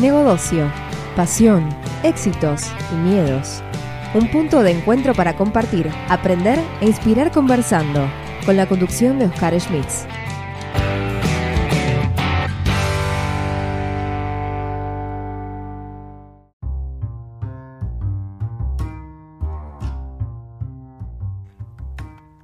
Negocio, pasión, éxitos y miedos. Un punto de encuentro para compartir, aprender e inspirar conversando, con la conducción de Oscar Schmitz.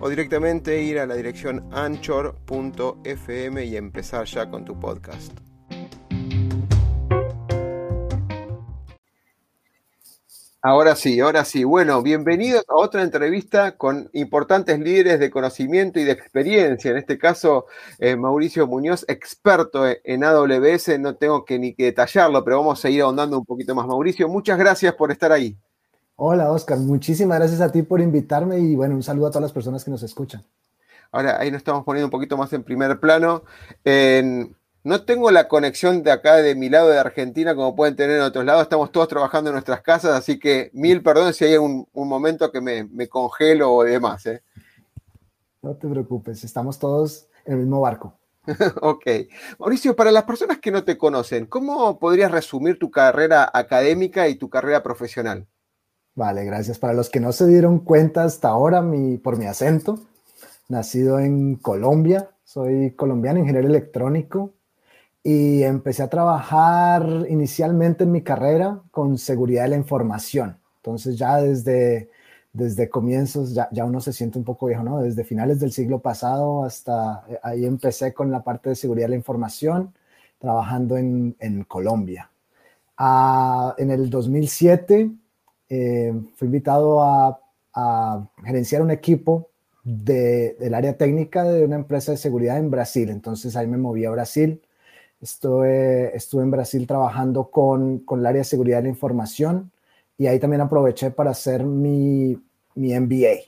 o directamente ir a la dirección anchor.fm y empezar ya con tu podcast. Ahora sí, ahora sí. Bueno, bienvenidos a otra entrevista con importantes líderes de conocimiento y de experiencia. En este caso, eh, Mauricio Muñoz, experto en AWS. No tengo que ni que detallarlo, pero vamos a seguir ahondando un poquito más. Mauricio, muchas gracias por estar ahí. Hola Oscar, muchísimas gracias a ti por invitarme y bueno, un saludo a todas las personas que nos escuchan. Ahora ahí nos estamos poniendo un poquito más en primer plano. no tengo la conexión de acá de mi lado de Argentina como pueden tener en otros lados. Estamos todos trabajando en nuestras casas, así que mil perdones si hay un, momento que me, congelo o demás. ¿eh? No te preocupes, estamos todos en el mismo barco. ok. Mauricio, para las personas que no te conocen, ¿cómo podrías resumir tu carrera académica y tu carrera profesional? Vale, gracias. Para los que no se dieron cuenta hasta ahora mi, por mi acento, nacido en Colombia, soy colombiano, ingeniero electrónico, y empecé a trabajar inicialmente en mi carrera con seguridad de la información. Entonces ya desde, desde comienzos, ya, ya uno se siente un poco viejo, ¿no? Desde finales del siglo pasado hasta eh, ahí empecé con la parte de seguridad de la información, trabajando en, en Colombia. Ah, en el 2007 eh, fui invitado a, gerenciar un equipo del área técnica de una empresa de seguridad en Brasil. Entonces ahí me moví a Brasil. Estuve, estuve en Brasil trabajando con, con el área de seguridad de la información y ahí también aproveché para hacer mi, mi MBA.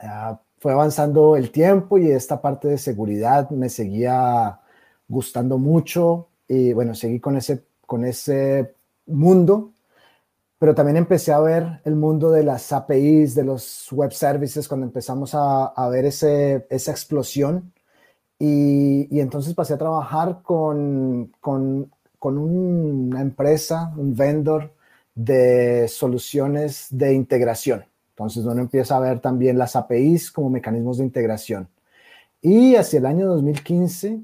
Ah, fue avanzando el tiempo y esta parte de seguridad me seguía gustando mucho y bueno, seguí con ese, con ese mundo pero también empecé a ver el mundo de las APIs, de los web services, cuando empezamos a, ver esa explosión. Y, entonces pasé a trabajar con, con, con una empresa, un vendor de soluciones de integración. Entonces uno empieza a ver también las APIs como mecanismos de integración. Y hacia el año 2015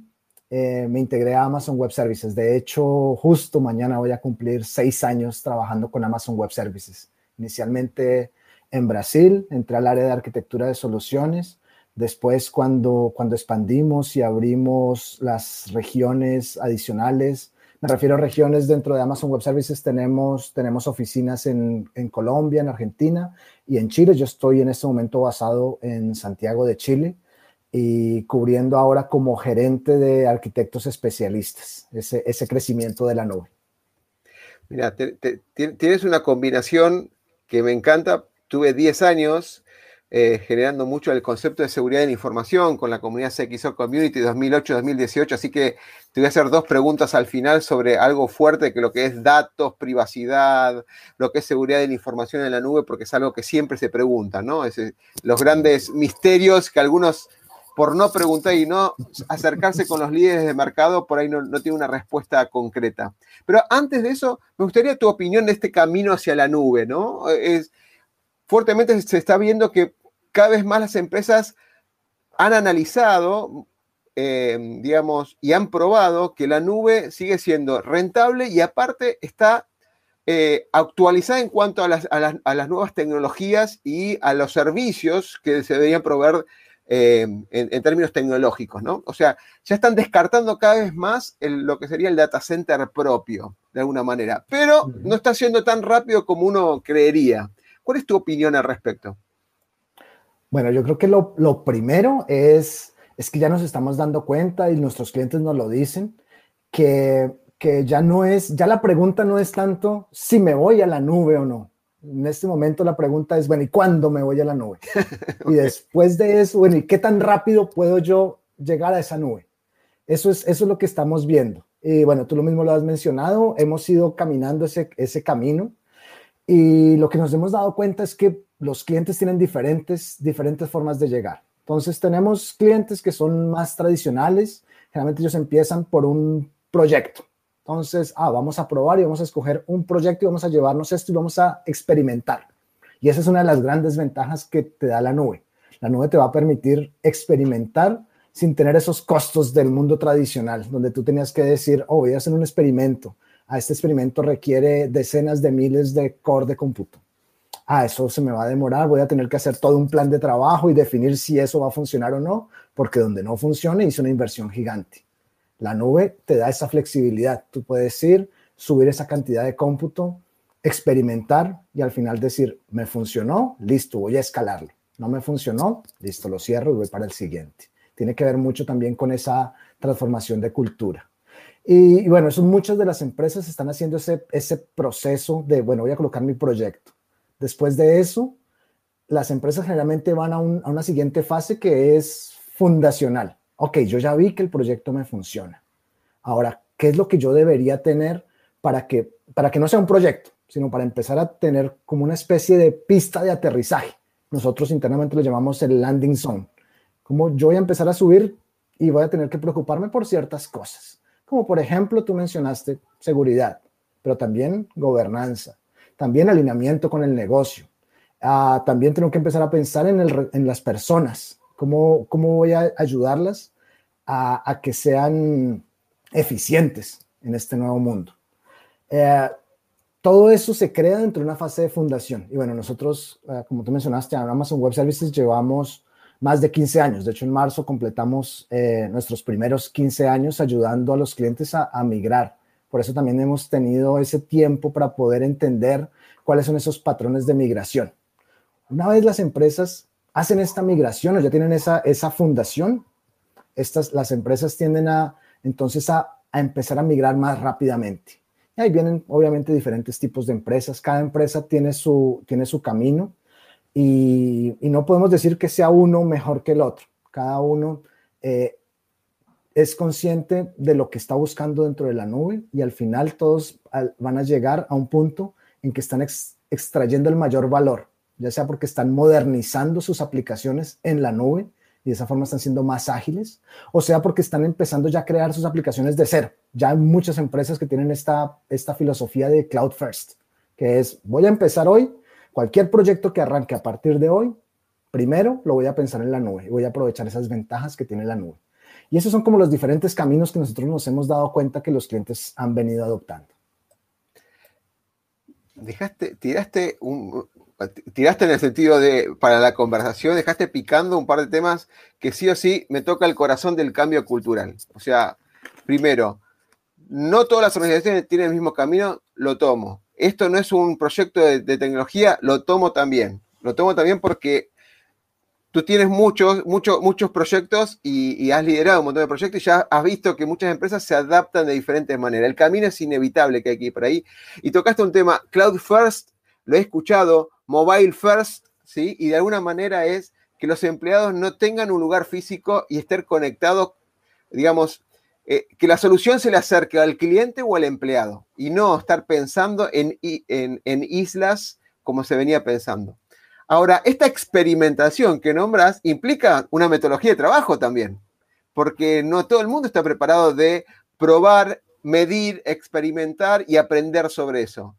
eh, me integré a Amazon Web Services. De hecho, justo mañana voy a cumplir seis años trabajando con Amazon Web Services. Inicialmente en Brasil, entré al área de arquitectura de soluciones. Después, cuando, cuando expandimos y abrimos las regiones adicionales, me refiero a regiones dentro de Amazon Web Services, tenemos, tenemos oficinas en, en Colombia, en Argentina y en Chile. Yo estoy en este momento basado en Santiago de Chile y cubriendo ahora como gerente de arquitectos especialistas, ese, ese crecimiento de la nube. Mira, tienes una combinación que me encanta. Tuve 10 años eh, generando mucho el concepto de seguridad de la información con la comunidad CXO Community 2008-2018, así que te voy a hacer dos preguntas al final sobre algo fuerte que lo que es datos, privacidad, lo que es seguridad de la información en la nube, porque es algo que siempre se pregunta, ¿no? Es, los grandes misterios que algunos por no preguntar y no acercarse con los líderes de mercado, por ahí no, tiene una respuesta concreta. Pero antes de eso, me gustaría tu opinión de este camino hacia la nube, ¿no? Es, fuertemente se está viendo que cada vez más las empresas han analizado, eh, digamos, y han probado que la nube sigue siendo rentable y aparte está eh, actualizada en cuanto a las, a las, nuevas tecnologías y a los servicios que se deberían proveer eh, en, términos tecnológicos, ¿no? O sea, ya están descartando cada vez más lo que sería el data center propio, de alguna manera, pero no está siendo tan rápido como uno creería. ¿Cuál es tu opinión al respecto? Bueno, yo creo que lo, lo primero es, es que ya nos estamos dando cuenta y nuestros clientes nos lo dicen, que, que ya no es, ya la pregunta no es tanto si me voy a la nube o no, En este momento la pregunta es, bueno, ¿y cuándo me voy a la nube? Y después de eso, bueno, ¿y qué tan rápido puedo yo llegar a esa nube? Eso es, eso es lo que estamos viendo. Y bueno, tú lo mismo lo has mencionado, hemos ido caminando ese, ese camino y lo que nos hemos dado cuenta es que los clientes tienen diferentes, diferentes formas de llegar. Entonces tenemos clientes que son más tradicionales, generalmente ellos empiezan por un proyecto. Entonces, ah, vamos a probar y vamos a escoger un proyecto y vamos a llevarnos esto y vamos a experimentar. Y esa es una de las grandes ventajas que te da la nube. La nube te va a permitir experimentar sin tener esos costos del mundo tradicional, donde tú tenías que decir, oh, voy a hacer un experimento. A este experimento requiere decenas de miles de core de cómputo. Ah, eso se me va a demorar, voy a tener que hacer todo un plan de trabajo y definir si eso va a funcionar o no, porque donde no funcione hice una inversión gigante. La nube te da esa flexibilidad. Tú puedes ir, subir esa cantidad de cómputo, experimentar y al final decir, me funcionó, listo, voy a escalarlo. No me funcionó, listo, lo cierro y voy para el siguiente. Tiene que ver mucho también con esa transformación de cultura. Y, bueno, muchas de las empresas están haciendo ese, proceso de, bueno, voy a colocar mi proyecto. Después de eso, las empresas generalmente van a una siguiente fase que es fundacional ok, yo ya vi que el proyecto me funciona. Ahora, ¿qué es lo que yo debería tener para que, para que no sea un proyecto, sino para empezar a tener como una especie de pista de aterrizaje? Nosotros internamente lo llamamos el landing zone. Como yo voy a empezar a subir y voy a tener que preocuparme por ciertas cosas. Como por ejemplo, tú mencionaste seguridad, pero también gobernanza, también alineamiento con el negocio. Ah, también tengo que empezar a pensar en, en las personas, ¿Cómo, voy a ayudarlas a, que sean eficientes en este nuevo mundo? Eh, todo eso se crea dentro de una fase de fundación. Y bueno, nosotros, eh, como tú mencionaste, en Amazon Web Services llevamos más de 15 años. De hecho, en marzo completamos eh, nuestros primeros 15 años ayudando a los clientes a, a, migrar. Por eso también hemos tenido ese tiempo para poder entender cuáles son esos patrones de migración. Una vez las empresas hacen esta migración o ya tienen esa, esa fundación, estas, las empresas tienden a entonces a, empezar a migrar más rápidamente. Y ahí vienen obviamente diferentes tipos de empresas, cada empresa tiene su, tiene su camino y, no podemos decir que sea uno mejor que el otro, cada uno eh, es consciente de lo que está buscando dentro de la nube y al final todos van a llegar a un punto en que están extrayendo el mayor valor ya sea porque están modernizando sus aplicaciones en la nube y de esa forma están siendo más ágiles, o sea porque están empezando ya a crear sus aplicaciones de cero. Ya hay muchas empresas que tienen esta, esta filosofía de cloud first, que es voy a empezar hoy, cualquier proyecto que arranque a partir de hoy, primero lo voy a pensar en la nube y voy a aprovechar esas ventajas que tiene la nube. Y esos son como los diferentes caminos que nosotros nos hemos dado cuenta que los clientes han venido adoptando. Dejaste, tiraste un, tiraste en el sentido de, para la conversación, dejaste picando un par de temas que sí o sí me toca el corazón del cambio cultural. O sea, primero, no todas las organizaciones tienen el mismo camino, lo tomo. Esto no es un proyecto de, tecnología, lo tomo también. Lo tomo también porque tú tienes muchos, muchos, muchos proyectos y, y, has liderado un montón de proyectos y ya has visto que muchas empresas se adaptan de diferentes maneras. El camino es inevitable que hay que ir por ahí. Y tocaste un tema, Cloud First, lo he escuchado, mobile first, ¿sí? Y de alguna manera es que los empleados no tengan un lugar físico y estén conectados, digamos, eh, que la solución se le acerque al cliente o al empleado y no estar pensando en, en, islas como se venía pensando. Ahora, esta experimentación que nombras implica una metodología de trabajo también, porque no todo el mundo está preparado de probar, medir, experimentar y aprender sobre eso.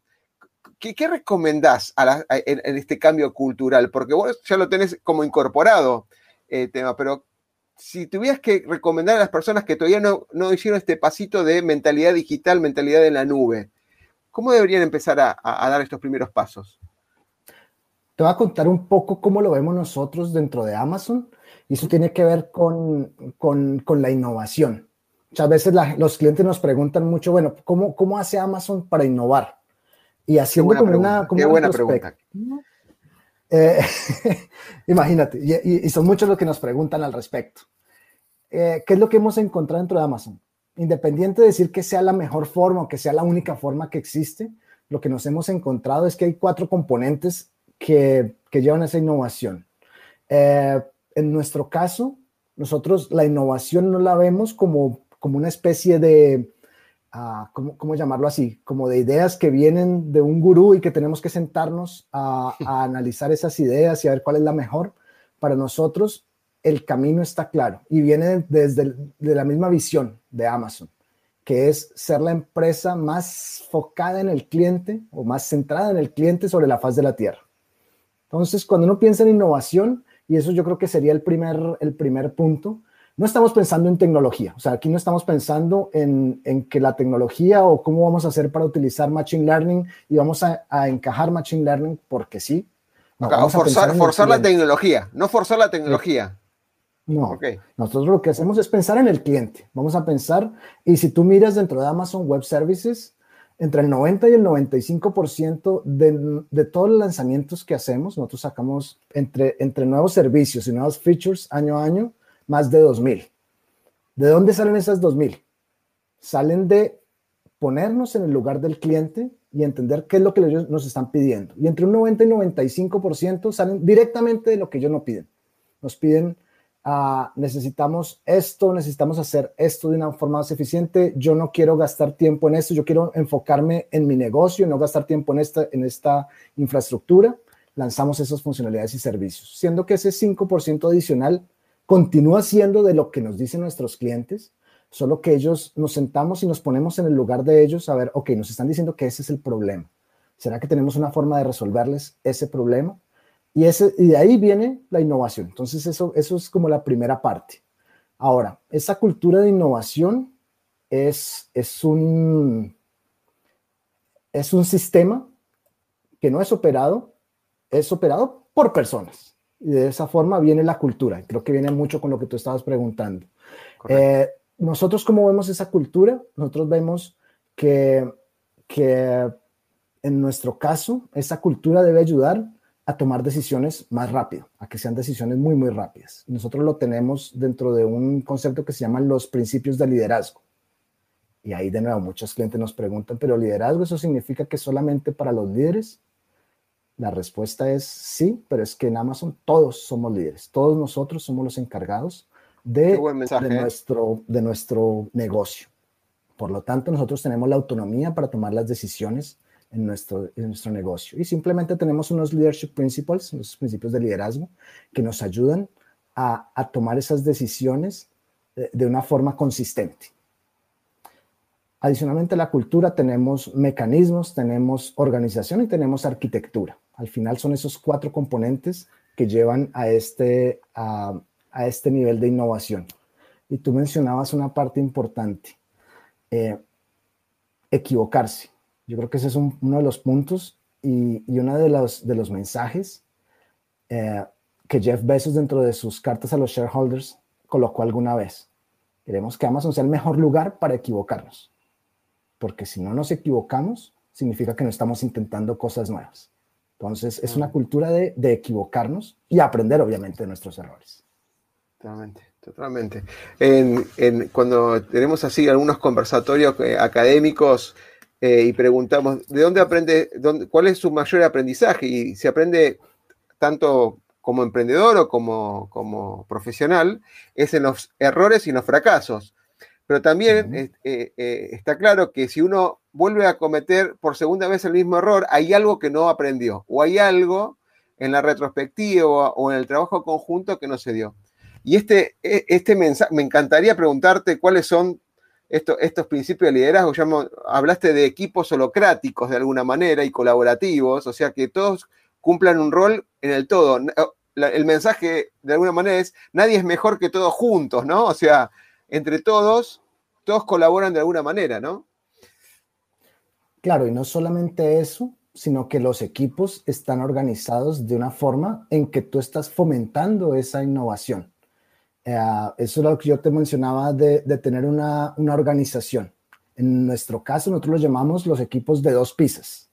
¿Qué, recomendás en, este cambio cultural? Porque vos ya lo tenés como incorporado el eh, tema, pero si tuvieras que recomendar a las personas que todavía no, no hicieron este pasito de mentalidad digital, mentalidad en la nube, ¿cómo deberían empezar a, dar estos primeros pasos? Te voy a contar un poco cómo lo vemos nosotros dentro de Amazon y eso tiene que ver con, la innovación. Muchas veces los clientes nos preguntan mucho, bueno, ¿cómo, ¿cómo hace Amazon para innovar? Y haciendo como una... Como Qué buena pregunta. Eh, imagínate, y, son muchos los que nos preguntan al respecto. Eh, ¿Qué es lo que hemos encontrado dentro de Amazon? Independiente de decir que sea la mejor forma o que sea la única forma que existe, lo que nos hemos encontrado es que hay cuatro componentes que, que llevan a esa innovación. Eh, en nuestro caso, nosotros la innovación no la vemos como, como una especie de, ¿cómo, ¿cómo, llamarlo así? Como de ideas que vienen de un gurú y que tenemos que sentarnos a, a analizar esas ideas y a ver cuál es la mejor. Para nosotros, el camino está claro y viene desde de la misma visión de Amazon que es ser la empresa más focada en el cliente o más centrada en el cliente sobre la faz de la tierra. Entonces, cuando uno piensa en innovación, y eso yo creo que sería el primer, el primer punto, no estamos pensando en tecnología, o sea, aquí no estamos pensando en, en que la tecnología o cómo vamos a hacer para utilizar Machine Learning y vamos a, a encajar Machine Learning porque sí. No, vamos forzar, forzar la tecnología, no forzar la tecnología. No, nosotros lo que hacemos es pensar en el cliente. Vamos a pensar, y si tú miras dentro de Amazon Web Services, entre el 90 y el 95% de, de todos los lanzamientos que hacemos, nosotros sacamos entre, entre nuevos servicios y nuevos features año a año, más de 2000. ¿De dónde salen esas 2000? Salen de ponernos en el lugar del cliente y entender qué es lo que ellos nos están pidiendo. Y entre un 90 y 95% salen directamente de lo que ellos nos piden. Nos piden Ah, necesitamos esto, necesitamos hacer esto de una forma más eficiente, yo no quiero gastar tiempo en esto, yo quiero enfocarme en mi negocio, no gastar tiempo en esta, en esta infraestructura, lanzamos esas funcionalidades y servicios, siendo que ese 5% adicional continúa siendo de lo que nos dicen nuestros clientes, solo que ellos nos sentamos y nos ponemos en el lugar de ellos a ver, ok, nos están diciendo que ese es el problema. ¿Será que tenemos una forma de resolverles ese problema? Y, ese, y de ahí viene la innovación. Entonces, eso, eso es como la primera parte. Ahora, esa cultura de innovación es, es, un, es un sistema que no es operado, es operado por personas. Y de esa forma viene la cultura. Creo que viene mucho con lo que tú estabas preguntando. Eh, nosotros, ¿cómo vemos esa cultura? Nosotros vemos que, que en nuestro caso, esa cultura debe ayudar a tomar decisiones más rápido, a que sean decisiones muy, muy rápidas. Nosotros lo tenemos dentro de un concepto que se llama los principios de liderazgo. Y ahí de nuevo muchos clientes nos preguntan, pero liderazgo eso significa que solamente para los líderes? La respuesta es sí, pero es que en Amazon todos somos líderes, todos nosotros somos los encargados de, de, ¿eh? nuestro, de nuestro negocio. Por lo tanto, nosotros tenemos la autonomía para tomar las decisiones en nuestro, en nuestro negocio. Y simplemente tenemos unos leadership principles, unos principios de liderazgo, que nos ayudan a, a tomar esas decisiones de, de, una forma consistente. Adicionalmente a la cultura tenemos mecanismos, tenemos organización y tenemos arquitectura. Al final son esos cuatro componentes que llevan a este, a, este nivel de innovación. Y tú mencionabas una parte importante, eh, equivocarse yo creo que ese es un, uno de los puntos y, uno de los, de los mensajes eh, que Jeff Bezos dentro de sus cartas a los shareholders colocó alguna vez. Queremos que Amazon sea el mejor lugar para equivocarnos, porque si no nos equivocamos, significa que no estamos intentando cosas nuevas. Entonces, es una cultura de, de equivocarnos y aprender, obviamente, de nuestros errores. Totalmente, totalmente. En, en, cuando tenemos así algunos conversatorios eh, académicos, eh, y preguntamos, ¿de dónde aprende, dónde, cuál es su mayor aprendizaje? Y se aprende tanto como emprendedor o como, como profesional, es en los errores y en los fracasos. Pero también uh -huh. eh, eh, está claro que si uno vuelve a cometer por segunda vez el mismo error, hay algo que no aprendió o hay algo en la retrospectiva o en el trabajo conjunto que no se dio. Y este, e, este mensaje, me encantaría preguntarte cuáles son esto, estos principios de liderazgo, hablaste de equipos holocráticos de alguna manera y colaborativos, o sea que todos cumplan un rol en el todo. El mensaje de alguna manera es, nadie es mejor que todos juntos, ¿no? O sea, entre todos, todos colaboran de alguna manera, ¿no? Claro, y no solamente eso, sino que los equipos están organizados de una forma en que tú estás fomentando esa innovación. Uh, eso es lo que yo te mencionaba de, tener una, una, organización. En nuestro caso, nosotros los llamamos los equipos de dos piezas.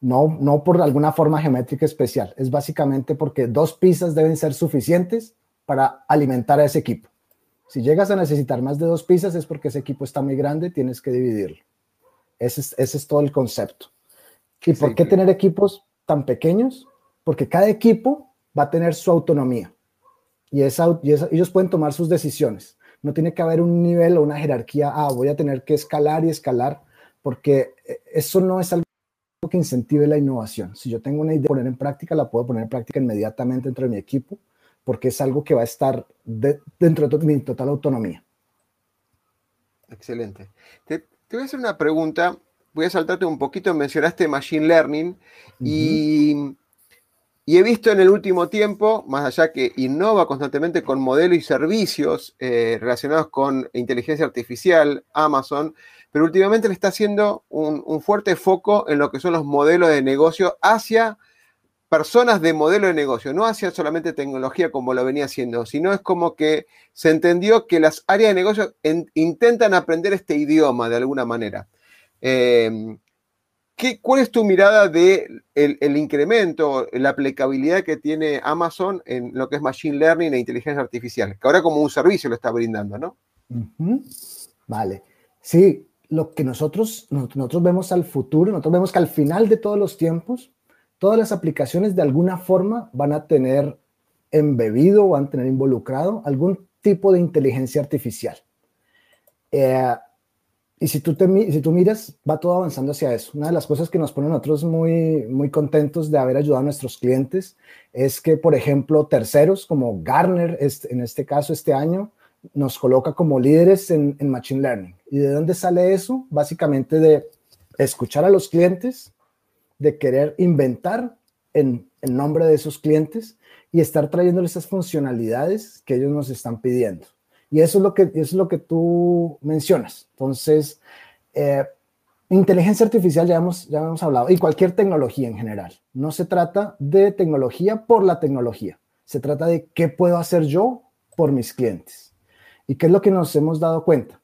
No, no por alguna forma geométrica especial, es básicamente porque dos piezas deben ser suficientes para alimentar a ese equipo. Si llegas a necesitar más de dos piezas es porque ese equipo está muy grande, tienes que dividirlo. Ese es, ese es todo el concepto. ¿Y por qué tener equipos tan pequeños? Porque cada equipo va a tener su autonomía y, esa, y ellos pueden tomar sus decisiones. No tiene que haber un nivel o una jerarquía, ah, voy a tener que escalar y escalar, porque eh, eso no es algo que incentive la innovación. Si yo tengo una idea de poner en práctica, la puedo poner en práctica inmediatamente dentro de mi equipo, porque es algo que va a estar dentro de mi total autonomía. Excelente. Te, voy a hacer una pregunta, voy a saltarte un poquito, mencionaste Machine Learning y y he visto en el último tiempo, más allá que innova constantemente con modelos y servicios eh, relacionados con inteligencia artificial, Amazon, pero últimamente le está haciendo un, fuerte foco en lo que son los modelos de negocio hacia personas de modelo de negocio, no hacia solamente tecnología como lo venía haciendo, sino es como que se entendió que las áreas de negocio intentan aprender este idioma de alguna manera. Eh, ¿Cuál es tu mirada de el, incremento, la aplicabilidad que tiene Amazon en lo que es Machine Learning e inteligencia artificial? Que ahora como un servicio lo está brindando, ¿no? Vale. Sí, lo que nosotros, nosotros vemos al futuro, nosotros vemos que al final de todos los tiempos, todas las aplicaciones de alguna forma van a tener embebido, van a tener involucrado algún tipo de inteligencia artificial. Eh, y si tú, miras, va todo avanzando hacia eso. Una de las cosas que nos pone a nosotros muy, contentos de haber ayudado a nuestros clientes es que, por ejemplo, terceros como Garner, este, en este caso este año, nos coloca como líderes en Machine Learning. ¿Y de dónde sale eso? Básicamente de escuchar a los clientes, de querer inventar en, en nombre de esos clientes y estar trayéndoles esas funcionalidades que ellos nos están pidiendo. Y eso es lo que, eso es lo que tú mencionas. Entonces, eh, inteligencia artificial ya hemos, ya hemos hablado, y cualquier tecnología en general. No se trata de tecnología por la tecnología. Se trata de qué puedo hacer yo por mis clientes. ¿Y qué es lo que nos hemos dado cuenta?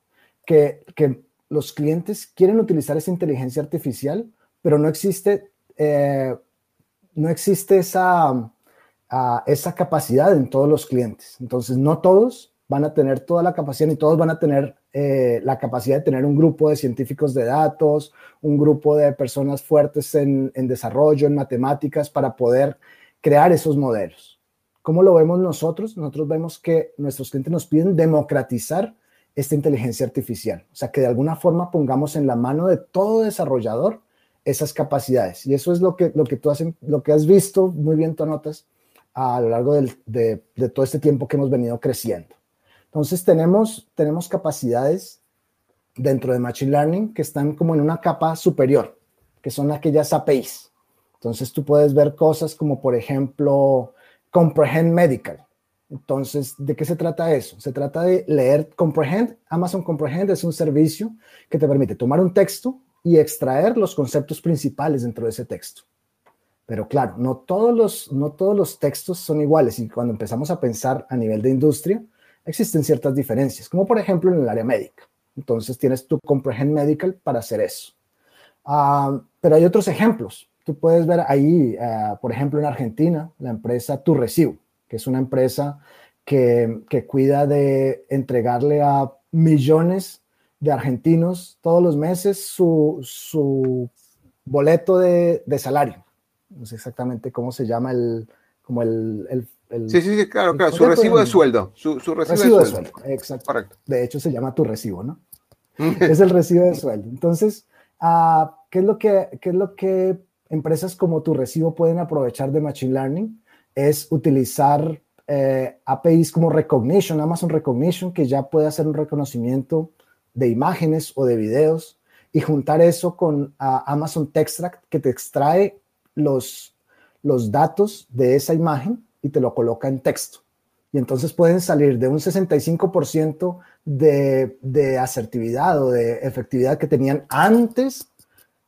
Que, que los clientes quieren utilizar esa inteligencia artificial, pero no existe, eh, no existe esa, ah, esa capacidad en todos los clientes. Entonces, no todos van a tener toda la capacidad y todos van a tener eh, la capacidad de tener un grupo de científicos de datos, un grupo de personas fuertes en, desarrollo, en matemáticas, para poder crear esos modelos. ¿Cómo lo vemos nosotros? Nosotros vemos que nuestros clientes nos piden democratizar esta inteligencia artificial, o sea, que de alguna forma pongamos en la mano de todo desarrollador esas capacidades. Y eso es lo que, lo que tú has, lo que has visto, muy bien tú notas, a lo largo de todo este tiempo que hemos venido creciendo. Entonces tenemos, tenemos capacidades dentro de Machine Learning que están como en una capa superior, que son aquellas APIs. Entonces tú puedes ver cosas como, por ejemplo, Comprehend Medical. Entonces, ¿de qué se trata eso? Se trata de leer Comprehend. Amazon Comprehend es un servicio que te permite tomar un texto y extraer los conceptos principales dentro de ese texto. Pero claro, no todos los, no todos los textos son iguales y cuando empezamos a pensar a nivel de industria, existen ciertas diferencias, como por ejemplo en el área médica. Entonces tienes tu Comprehend Medical para hacer eso. Ah, pero hay otros ejemplos. Tú puedes ver ahí, ah, por ejemplo, en Argentina, la empresa Tu Recibo, que es una empresa que, cuida de entregarle a millones de argentinos todos los meses su, boleto de, salario. No sé exactamente cómo se llama el, como el sí, sí, sí, claro, claro, su recibo de sueldo. Su, recibo, de, sueldo. Exacto. Correcto. De hecho, se llama tu recibo, ¿no? es el recibo de sueldo. Entonces, ah, ¿qué, es lo que, ¿qué es lo que empresas como tu recibo pueden aprovechar de Machine Learning? Es utilizar eh, APIs como Recognition, Amazon Recognition, que ya puede hacer un reconocimiento de imágenes o de videos y juntar eso con ah, Amazon Textract, que te extrae los, los datos de esa imagen y te lo coloca en texto. Y entonces pueden salir de un 65% de, de, asertividad o de efectividad que tenían antes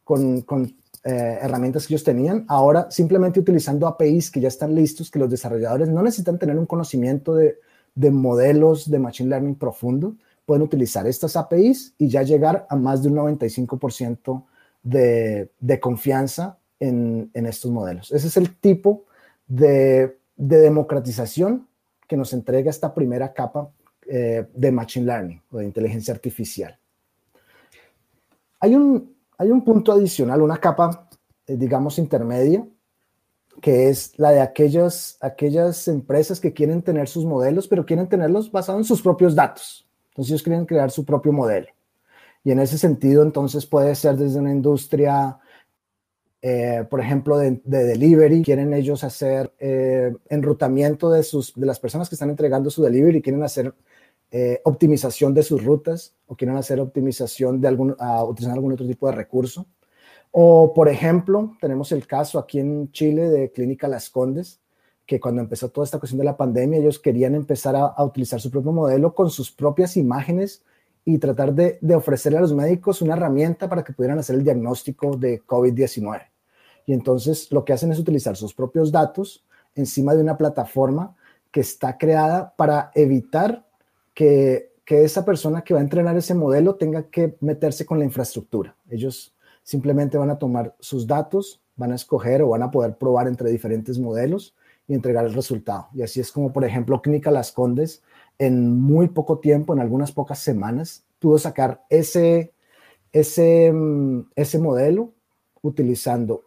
con, con eh, herramientas que ellos tenían, ahora simplemente utilizando APIs que ya están listos, que los desarrolladores no necesitan tener un conocimiento de, de modelos de Machine Learning profundo, pueden utilizar estas APIs y ya llegar a más de un 95% de, de confianza en, estos modelos. Ese es el tipo de de democratización que nos entrega esta primera capa eh, de Machine Learning o de inteligencia artificial. Hay un, hay un punto adicional, una capa eh, digamos, intermedia, que es la de aquellas, aquellas empresas que quieren tener sus modelos, pero quieren tenerlos basados en sus propios datos. Entonces ellos quieren crear su propio modelo. Y en ese sentido, entonces puede ser desde una industria, eh, por ejemplo, de, delivery, quieren ellos hacer eh, enrutamiento de, sus, de las personas que están entregando su delivery, quieren hacer eh, optimización de sus rutas o quieren hacer optimización de algún, a utilizar algún otro tipo de recurso. O, por ejemplo, tenemos el caso aquí en Chile de Clínica Las Condes, que cuando empezó toda esta cuestión de la pandemia, ellos querían empezar a, utilizar su propio modelo con sus propias imágenes y tratar de, de, ofrecerle a los médicos una herramienta para que pudieran hacer el diagnóstico de COVID-19. Y entonces lo que hacen es utilizar sus propios datos encima de una plataforma que está creada para evitar que, que esa persona que va a entrenar ese modelo tenga que meterse con la infraestructura. Ellos Simplemente van a tomar sus datos, van a escoger o van a poder probar entre diferentes modelos y entregar el resultado. Y así es como, por ejemplo, Clínica Las Condes, en muy poco tiempo, en algunas pocas semanas, pudo sacar ese, ese, mm, ese modelo utilizando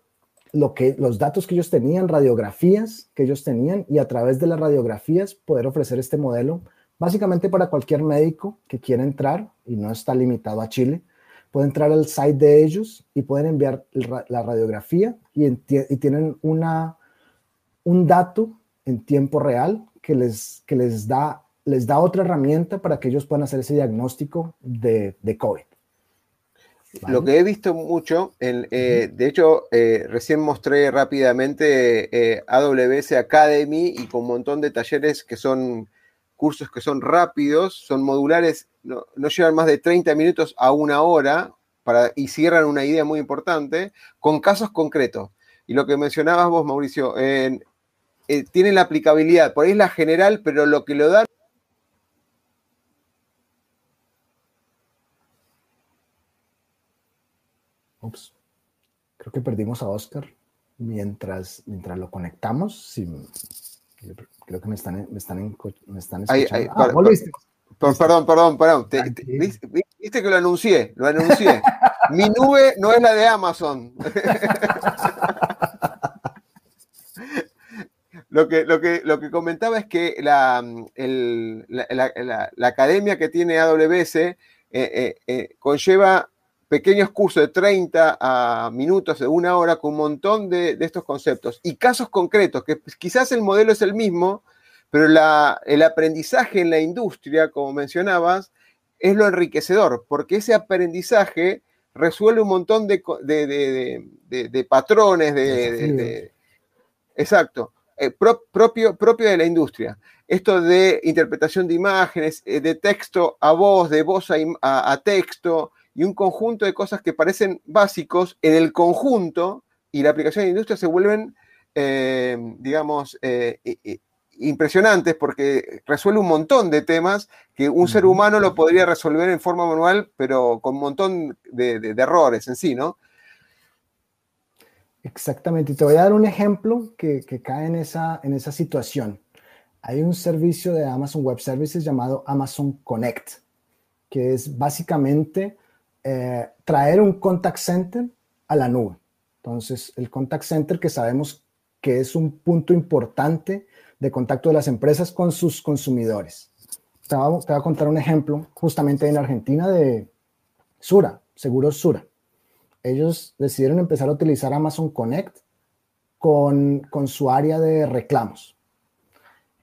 lo que, los datos que ellos tenían, radiografías que ellos tenían, y a través de las radiografías poder ofrecer este modelo básicamente para cualquier médico que quiera entrar, y no está limitado a Chile, puede entrar al site de ellos y pueden enviar la radiografía y, y, tienen una, un dato en tiempo real que les, que les, da, les da otra herramienta para que ellos puedan hacer ese diagnóstico de, de COVID. Lo que he visto mucho, en, eh, de hecho, eh, recién mostré rápidamente eh, AWS Academy y con un montón de talleres que son cursos que son rápidos, son modulares, no, llevan más de 30 minutos a una hora para, y cierran una idea muy importante con casos concretos. Y lo que mencionabas vos, Mauricio, eh, tiene la aplicabilidad, por ahí es la general, pero lo que lo da... Ups, creo que perdimos a Oscar mientras, mientras lo conectamos. Sin Creo que me están, me están, me están escuchando. ah, perdón, perdón, perdón. viste, que lo anuncié, lo anuncié. Mi nube no es la de Amazon. lo, que, lo, que, lo que comentaba es que la, la, academia que tiene AWS eh, eh, eh, conlleva pequeños cursos de 30 a minutos, de una hora, con un montón de, estos conceptos. Y casos concretos, que quizás el modelo es el mismo, pero el aprendizaje en la industria, como mencionabas, es lo enriquecedor, porque ese aprendizaje resuelve un montón de, patrones, de, exacto, eh, propio, propio de la industria. Esto de interpretación de imágenes, eh, de texto a voz, de voz a texto, y un conjunto de cosas que parecen básicos en el conjunto y la aplicación de industria se vuelven, eh, digamos, impresionantes porque resuelve un montón de temas que un ser humano lo podría resolver en forma manual, pero con un montón de, errores en sí, ¿no? Exactamente. Y te voy a dar un ejemplo que, cae en esa, en esa situación. Hay un servicio de Amazon Web Services llamado Amazon Connect, que es básicamente eh, traer un contact center a la nube. Entonces, el contact center que sabemos que es un punto importante de contacto de las empresas con sus consumidores. Te voy, a, contar un ejemplo justamente en Argentina de Sura, Seguros Sura. Ellos decidieron empezar a utilizar Amazon Connect con, con su área de reclamos.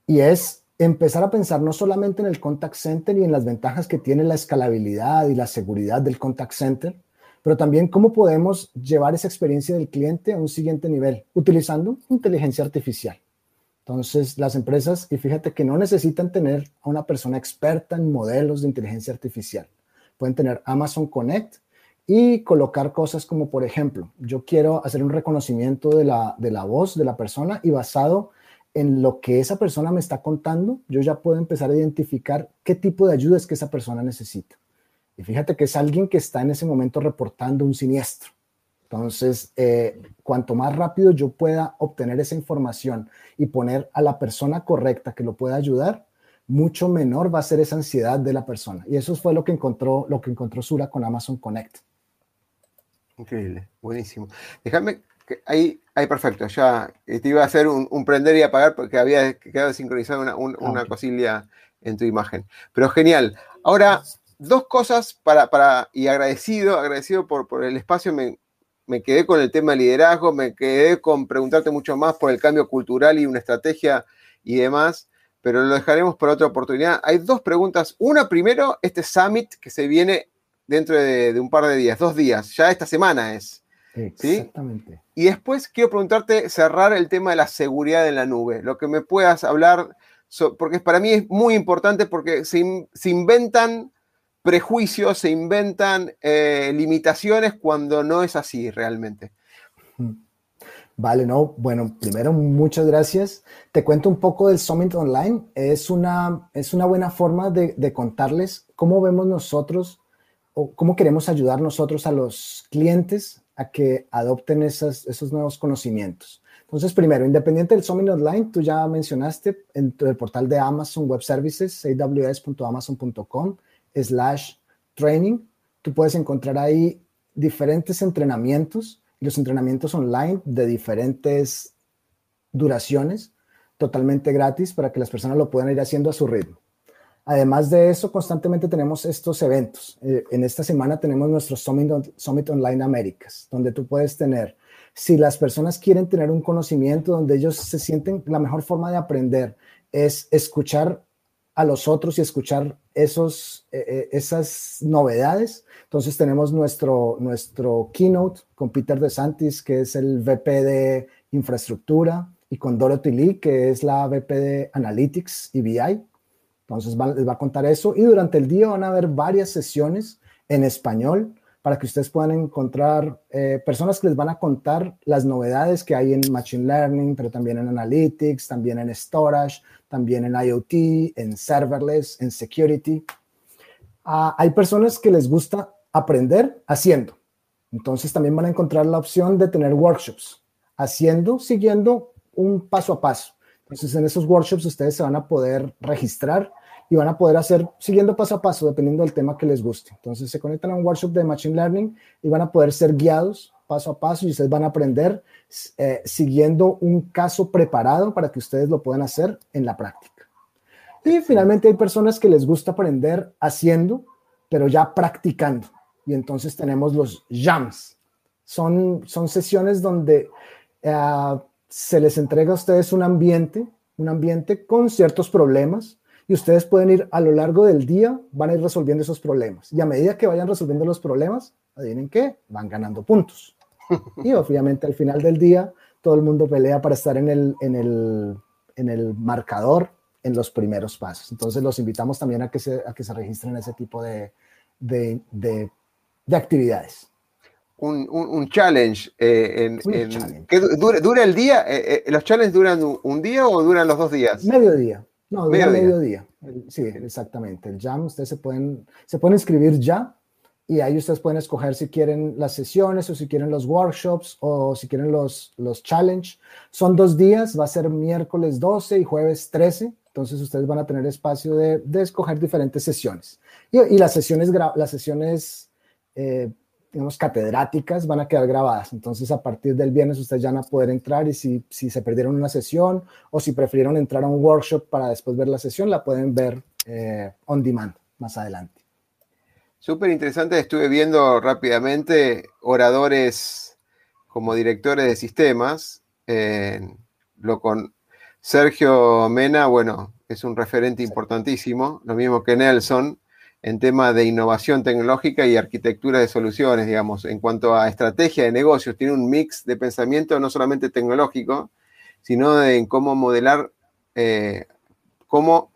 Y es empezar a pensar no solamente en el contact center y en las ventajas que tiene la escalabilidad y la seguridad del contact center, pero también cómo podemos llevar esa experiencia del cliente a un siguiente nivel utilizando inteligencia artificial. Entonces, las empresas, y fíjate que no necesitan tener a una persona experta en modelos de inteligencia artificial. Pueden tener Amazon Connect y colocar cosas como, por ejemplo, yo quiero hacer un reconocimiento de la, de la voz de la persona y basado en lo que esa persona me está contando, yo ya puedo empezar a identificar qué tipo de ayuda es que esa persona necesita. Y fíjate que es alguien que está en ese momento reportando un siniestro. Entonces, eh, cuanto más rápido yo pueda obtener esa información y poner a la persona correcta que lo pueda ayudar, mucho menor va a ser esa ansiedad de la persona. Y eso fue lo que encontró, lo que encontró Sura con Amazon Connect. Increíble, buenísimo. Déjame Ahí, ahí perfecto, ya te iba a hacer un, prender y apagar porque había quedado sincronizada una, una, cosilla en tu imagen. Pero genial. Ahora, dos cosas para, para y agradecido, agradecido por, por el espacio, me, me quedé con el tema de liderazgo, me quedé con preguntarte mucho más por el cambio cultural y una estrategia y demás, pero lo dejaremos para otra oportunidad. Hay dos preguntas. Una, primero, este summit que se viene dentro de, un par de días, dos días, ya esta semana es. Exactamente. Y después quiero preguntarte, cerrar el tema de la seguridad en la nube, lo que me puedas hablar, porque para mí es muy importante porque se, inventan prejuicios, se inventan eh, limitaciones cuando no es así realmente. Vale, no, bueno, primero muchas gracias. Te cuento un poco del Summit Online. Es una, es una buena forma de, de contarles cómo vemos nosotros cómo queremos ayudar nosotros a los clientes a que adopten esos nuevos conocimientos. Entonces, primero, independiente del Summit Online, tú ya mencionaste en el portal de Amazon Web Services, aws.amazon.com slash training, tú puedes encontrar ahí diferentes entrenamientos, los entrenamientos online de diferentes duraciones, totalmente gratis para que las personas lo puedan ir haciendo a su ritmo. Además de eso, constantemente tenemos estos eventos. Eh, en esta semana tenemos nuestro Summit, Online Américas, donde tú puedes tener, si las personas quieren tener un conocimiento donde ellos se sienten, la mejor forma de aprender es escuchar a los otros y escuchar esos, eh, eh, esas novedades. Entonces tenemos nuestro, nuestro keynote con Peter DeSantis, que es el VP de infraestructura, y con Dorothy Lee, que es la VP de Analytics y BI. Entonces les va a contar eso y durante el día van a haber varias sesiones en español para que ustedes puedan encontrar eh, personas que les van a contar las novedades que hay en Machine Learning, pero también en Analytics, también en Storage, también en IoT, en Serverless, en Security. Ah, hay personas que les gusta aprender haciendo. Entonces también van a encontrar la opción de tener workshops, haciendo, siguiendo un paso a paso. Entonces en esos workshops ustedes se van a poder registrar y van a poder hacer siguiendo paso a paso, dependiendo del tema que les guste. Entonces se conectan a un workshop de Machine Learning y van a poder ser guiados paso a paso y ustedes van a aprender eh, siguiendo un caso preparado para que ustedes lo puedan hacer en la práctica. Y finalmente hay personas que les gusta aprender haciendo, pero ya practicando. Y entonces tenemos los jams. Son, son sesiones donde eh, se les entrega a ustedes un ambiente, un ambiente con ciertos problemas y ustedes pueden ir a lo largo del día, van a ir resolviendo esos problemas. Y a medida que vayan resolviendo los problemas, adivinen qué, van ganando puntos. Y obviamente al final del día, todo el mundo pelea para estar en el, en el, en el marcador en los primeros pasos. Entonces los invitamos también a que se, a que se registren ese tipo de, de, de, actividades. Un, un, challenge, eh, en, ¿que dura, el día? Eh, eh, ¿Los challenges duran un día o duran los dos días? Medio día. No, dura mediodía. Sí, exactamente. El Jam, ustedes se pueden, se pueden inscribir ya y ahí ustedes pueden escoger si quieren las sesiones o si quieren los workshops o si quieren los, los challenge. Son dos días, va a ser miércoles 12 y jueves 13. Entonces ustedes van a tener espacio de, de escoger diferentes sesiones. Y, y las sesiones, las sesiones eh, digamos, catedráticas van a quedar grabadas. Entonces, a partir del viernes ustedes ya van a poder entrar y si, si se perdieron una sesión o si prefirieron entrar a un workshop para después ver la sesión, la pueden ver eh, on demand más adelante. Súper interesante, estuve viendo rápidamente oradores como directores de sistemas. lo con Sergio Mena, bueno, es un referente importantísimo, lo mismo que Nelson en tema de innovación tecnológica y arquitectura de soluciones, digamos, en cuanto a estrategia de negocios, tiene un mix de pensamiento no solamente tecnológico, sino en cómo modelar, eh, cómo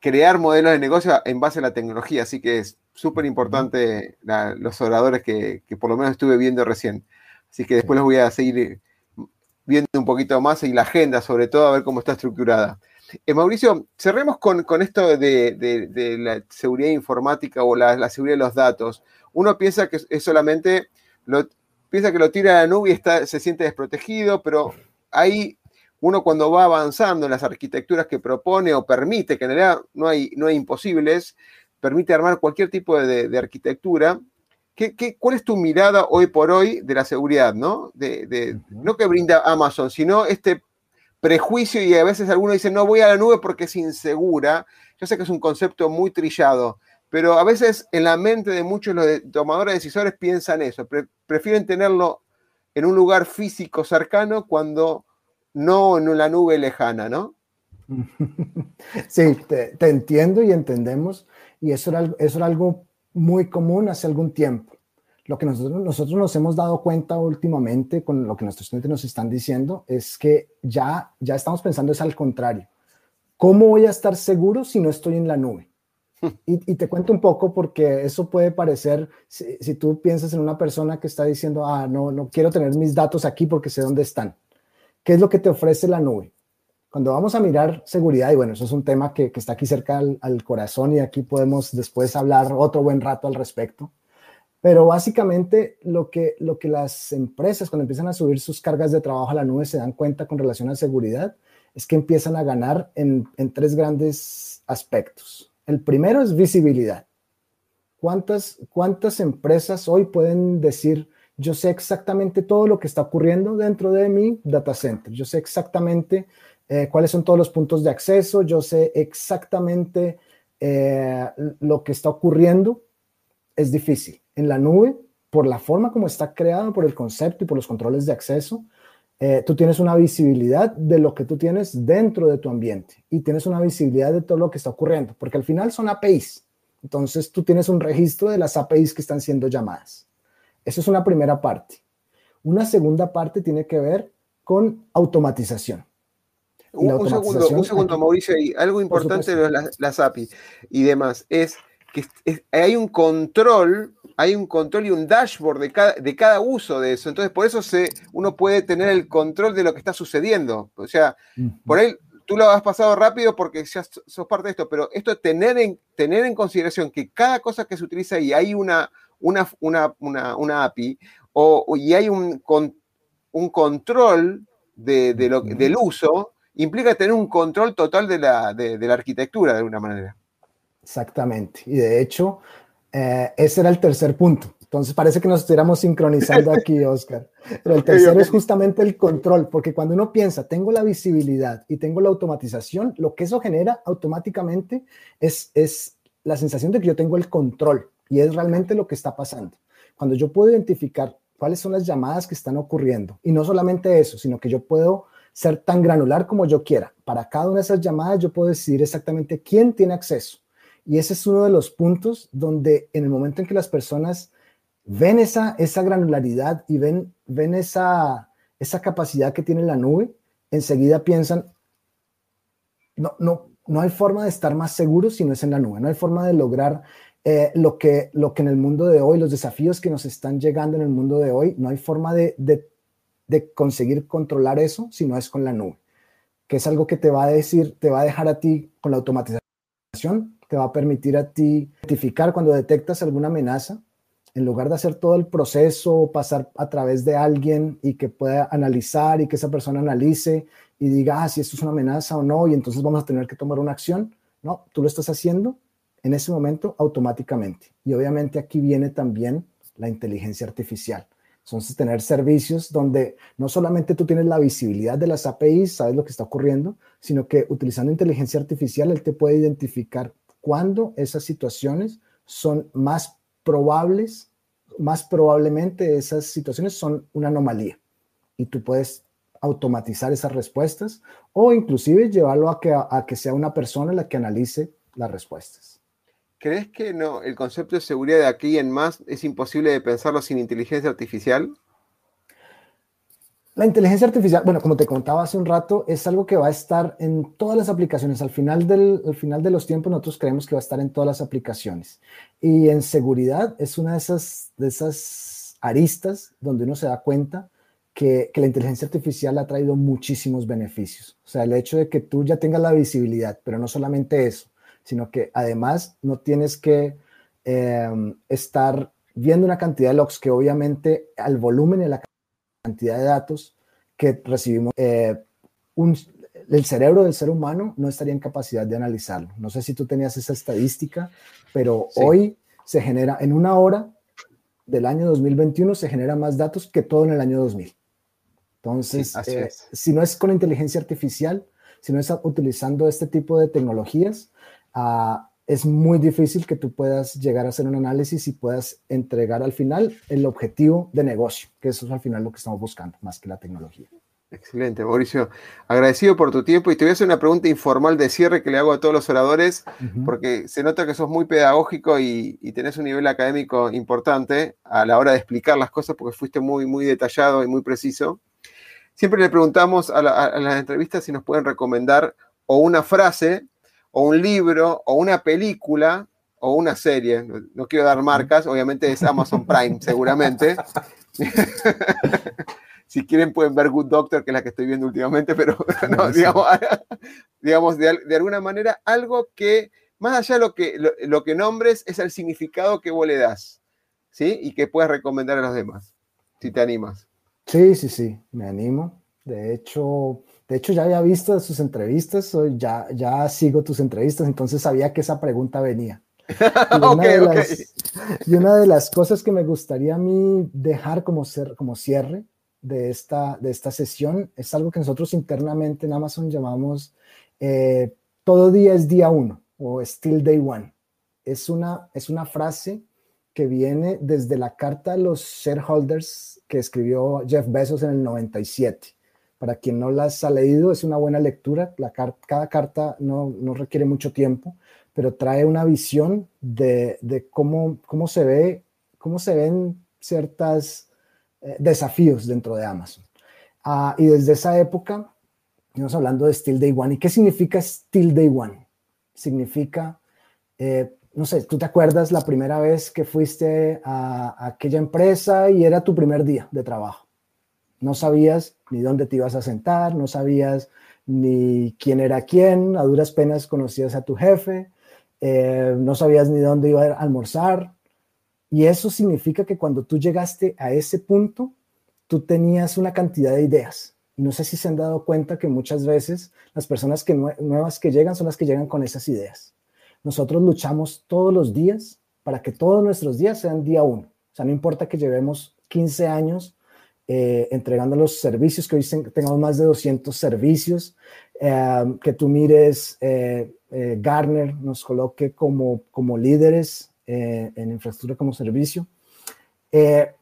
crear modelos de negocio en base a la tecnología. Así que es súper importante los oradores que, que, por lo menos estuve viendo recién. Así que después los voy a seguir viendo un poquito más y la agenda, sobre todo, a ver cómo está estructurada. Eh, Mauricio, cerremos con, esto de, la seguridad informática o la, seguridad de los datos. Uno piensa que es solamente, lo, piensa que lo tira a la nube y está, se siente desprotegido, pero ahí uno cuando va avanzando en las arquitecturas que propone o permite, que en realidad no hay, no hay imposibles, permite armar cualquier tipo de, arquitectura, ¿qué, cuál es tu mirada hoy por hoy de la seguridad, ¿no? De, No que brinda Amazon, sino este prejuicio y a veces algunos dicen, no voy a la nube porque es insegura. Yo sé que es un concepto muy trillado, pero a veces en la mente de muchos los tomadores de decisores piensan eso, prefieren tenerlo en un lugar físico cercano cuando no en la nube lejana, ¿no? Sí, te, entiendo y entendemos, y eso eso era algo muy común hace algún tiempo. Lo que nosotros, nosotros nos hemos dado cuenta últimamente con lo que nuestros estudiantes nos están diciendo es que ya, ya estamos pensando es al contrario. ¿Cómo voy a estar seguro si no estoy en la nube? Y, te cuento un poco porque eso puede parecer, si, tú piensas en una persona que está diciendo, ah, no, no quiero tener mis datos aquí porque sé dónde están. ¿Qué es lo que te ofrece la nube? Cuando vamos a mirar seguridad, y bueno, eso es un tema que, está aquí cerca al, corazón y aquí podemos después hablar otro buen rato al respecto. Pero básicamente lo que, lo que las empresas cuando empiezan a subir sus cargas de trabajo a la nube se dan cuenta con relación a seguridad es que empiezan a ganar en, en tres grandes aspectos. El primero es visibilidad. ¿Cuántas, ¿Cuántas empresas hoy pueden decir, yo sé exactamente todo lo que está ocurriendo dentro de mi data center? Yo sé exactamente eh, cuáles son todos los puntos de acceso, yo sé exactamente eh, lo que está ocurriendo. Es difícil. En la nube, por la forma como está creado, por el concepto y por los controles de acceso, eh, tú tienes una visibilidad de lo que tú tienes dentro de tu ambiente y tienes una visibilidad de todo lo que está ocurriendo, porque al final son APIs. Entonces tú tienes un registro de las APIs que están siendo llamadas. Eso es una primera parte. Una segunda parte tiene que ver con automatización. Un, segundo, un segundo, Mauricio, algo importante de las, las API y demás es que hay un control hay un control y un dashboard de cada, de cada uso de eso. Entonces, por eso se, uno puede tener el control de lo que está sucediendo. O sea, por ahí tú lo has pasado rápido porque ya sos parte de esto, pero esto tener en, tener en consideración que cada cosa que se utiliza y hay una, una, una, API o, y hay un, un control de, lo, del uso, implica tener un control total de la, de la arquitectura de alguna manera. Exactamente. Y de hecho, eh, ese era el tercer punto. Entonces parece que nos estuviéramos sincronizando aquí, Oscar. Pero el tercero es justamente el control, porque cuando uno piensa, tengo la visibilidad y tengo la automatización, lo que eso genera automáticamente es, es la sensación de que yo tengo el control y es realmente lo que está pasando. Cuando yo puedo identificar cuáles son las llamadas que están ocurriendo y no solamente eso, sino que yo puedo ser tan granular como yo quiera. Para cada una de esas llamadas yo puedo decidir exactamente quién tiene acceso y ese es uno de los puntos donde en el momento en que las personas ven esa, esa granularidad y ven, ven esa, esa capacidad que tiene la nube, enseguida piensan, no, no, no hay forma de estar más seguros si no es en la nube, no hay forma de lograr eh, lo, que, lo que en el mundo de hoy, los desafíos que nos están llegando en el mundo de hoy, no hay forma de, de, de conseguir controlar eso si no es con la nube, que es algo que te va a decir, te va a dejar a ti con la automatización te va a permitir a ti identificar cuando detectas alguna amenaza, en lugar de hacer todo el proceso, pasar a través de alguien y que pueda analizar y que esa persona analice y diga ah, si esto es una amenaza o no, y entonces vamos a tener que tomar una acción. No, tú lo estás haciendo en ese momento automáticamente. Y obviamente aquí viene también la inteligencia artificial. Entonces, tener servicios donde no solamente tú tienes la visibilidad de las APIs, sabes lo que está ocurriendo, sino que utilizando inteligencia artificial, él te puede identificar cuando esas situaciones son más probables, más probablemente esas situaciones son una anomalía y tú puedes automatizar esas respuestas o inclusive llevarlo a que, a que sea una persona la que analice las respuestas. ¿Crees que no, el concepto de seguridad de aquí en más es imposible de pensarlo sin inteligencia artificial? La inteligencia artificial, bueno, como te contaba hace un rato, es algo que va a estar en todas las aplicaciones. Al final, del, final de los tiempos, nosotros creemos que va a estar en todas las aplicaciones. Y en seguridad es una de esas, de esas aristas donde uno se da cuenta que, que, la inteligencia artificial ha traído muchísimos beneficios. O sea, el hecho de que tú ya tengas la visibilidad, pero no solamente eso, sino que además no tienes que eh, estar viendo una cantidad de logs que obviamente al volumen y la cantidad de datos que recibimos, eh, el cerebro del ser humano no estaría en capacidad de analizarlo. No sé si tú tenías esa estadística, pero hoy se genera en una hora del año 2021 se genera más datos que todo en el año 2000. Entonces, eh, si no es con inteligencia artificial, si no es utilizando este tipo de tecnologías, ah, es muy difícil que tú puedas llegar a hacer un análisis y puedas entregar al final el objetivo de negocio, que eso es al final lo que estamos buscando, más que la tecnología. Excelente, Mauricio. Agradecido por tu tiempo y te voy a hacer una pregunta informal de cierre que le hago a todos los oradores, porque se nota que sos muy pedagógico y, tenés un nivel académico importante a la hora de explicar las cosas, porque fuiste muy, muy detallado y muy preciso. Siempre le preguntamos a, a las entrevistas si nos pueden recomendar o una frase, o un libro, o una película, o una serie. No quiero dar marcas, obviamente es Amazon Prime, seguramente. si quieren pueden ver Good Doctor, que es la que estoy viendo últimamente, pero no, digamos, de, alguna manera, algo que, más allá de lo que, lo, que nombres, es el significado que vos le das, ¿sí? Y que puedas recomendar a los demás, si te animas. Sí, sí, sí, me animo. De hecho, de hecho ya había visto sus entrevistas, ya, ya sigo tus entrevistas, entonces sabía que esa pregunta venía. Y una, de, las, cosas que me gustaría a mí dejar como, ser, como cierre de esta, de esta sesión es algo que nosotros internamente en Amazon llamamos eh, todo día es día uno o still day one. Es una, es una frase que viene desde la carta a los shareholders que escribió Jeff Bezos en el 97. Para quien no las ha leído, es una buena lectura. La cada carta no, no, requiere mucho tiempo, pero trae una visión de, de cómo, cómo, se ve, cómo se ven ciertas eh, desafíos dentro de Amazon. Ah, y desde esa época, estamos hablando de Still Day One. ¿Y qué significa Still Day One? Significa, eh, no sé, tú te acuerdas la primera vez que fuiste a, aquella empresa y era tu primer día de trabajo. No sabías ni dónde te ibas a sentar, no sabías ni quién era quién, a duras penas conocías a tu jefe, eh, no sabías ni dónde iba a almorzar, y eso significa que cuando tú llegaste a ese punto, tú tenías una cantidad de ideas. Y no sé si se han dado cuenta que muchas veces las personas que nuevas que llegan son las que llegan con esas ideas. Nosotros luchamos todos los días para que todos nuestros días sean día uno. O sea, no importa que llevemos 15 años eh, entregando los servicios, que hoy tengamos más de 200 servicios, eh, que tú mires eh, Garner nos coloque como, como líderes eh, en infraestructura como servicio, eh,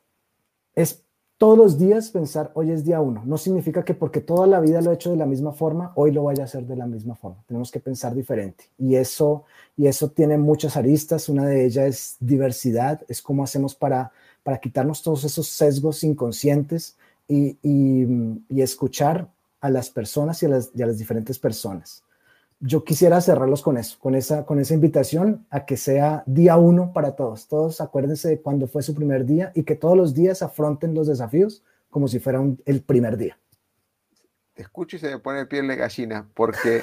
es todos los días pensar, hoy es día uno. No significa que porque toda la vida lo he hecho de la misma forma, hoy lo vaya a hacer de la misma forma. Tenemos que pensar diferente. Y eso, y eso tiene muchas aristas. Una de ellas es diversidad, es cómo hacemos para, para quitarnos todos esos sesgos inconscientes y, y, escuchar a las personas y a las, diferentes personas yo quisiera cerrarlos con eso, con esa, con esa invitación a que sea día uno para todos. Todos acuérdense de cuando fue su primer día y que todos los días afronten los desafíos como si fuera el primer día. Te escucho y se me pone piel de gallina, porque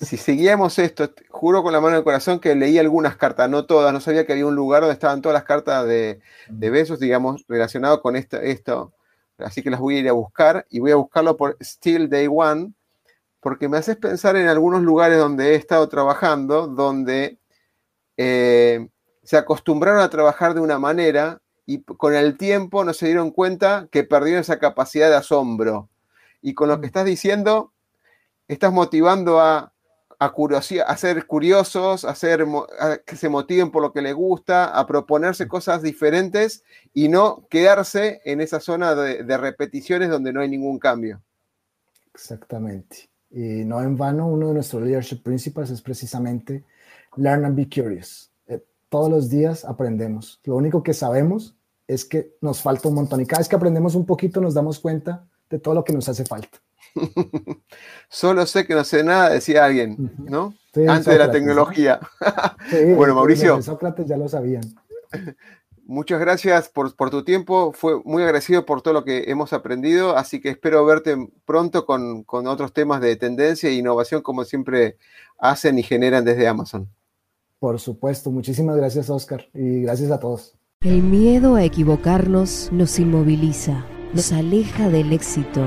si seguíamos esto, juro con la mano del corazón que leí algunas cartas, no todas, no sabía que había un lugar donde estaban todas las cartas de, besos, digamos, relacionado con esto, esto. Así que las voy a ir a buscar y voy a buscarlo por Still Day One porque me haces pensar en algunos lugares donde he estado trabajando, donde eh, se acostumbraron a trabajar de una manera y con el tiempo no se dieron cuenta que perdieron esa capacidad de asombro. Y con lo que estás diciendo, estás motivando a, a, ser curiosos, a, que se motiven por lo que les gusta, a proponerse cosas diferentes y no quedarse en esa zona de repeticiones donde no hay ningún cambio. Exactamente. Y no en vano, uno de nuestros leadership principles es precisamente learn and be curious. Eh, todos los días aprendemos. Lo único que sabemos es que nos falta un montón y cada vez que aprendemos un poquito nos damos cuenta de todo lo que nos hace falta. Solo sé que no sé nada, decía alguien, ¿no? Antes de la tecnología. bueno, Mauricio. Sócrates ya lo sabían. Muchas gracias por, tu tiempo. Fue muy agradecido por todo lo que hemos aprendido. Así que espero verte pronto con, con otros temas de tendencia e innovación como siempre hacen y generan desde Amazon. Por supuesto. Muchísimas gracias, Oscar. Y gracias a todos. El miedo a equivocarnos nos inmoviliza, nos aleja del éxito.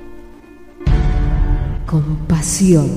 con pasión.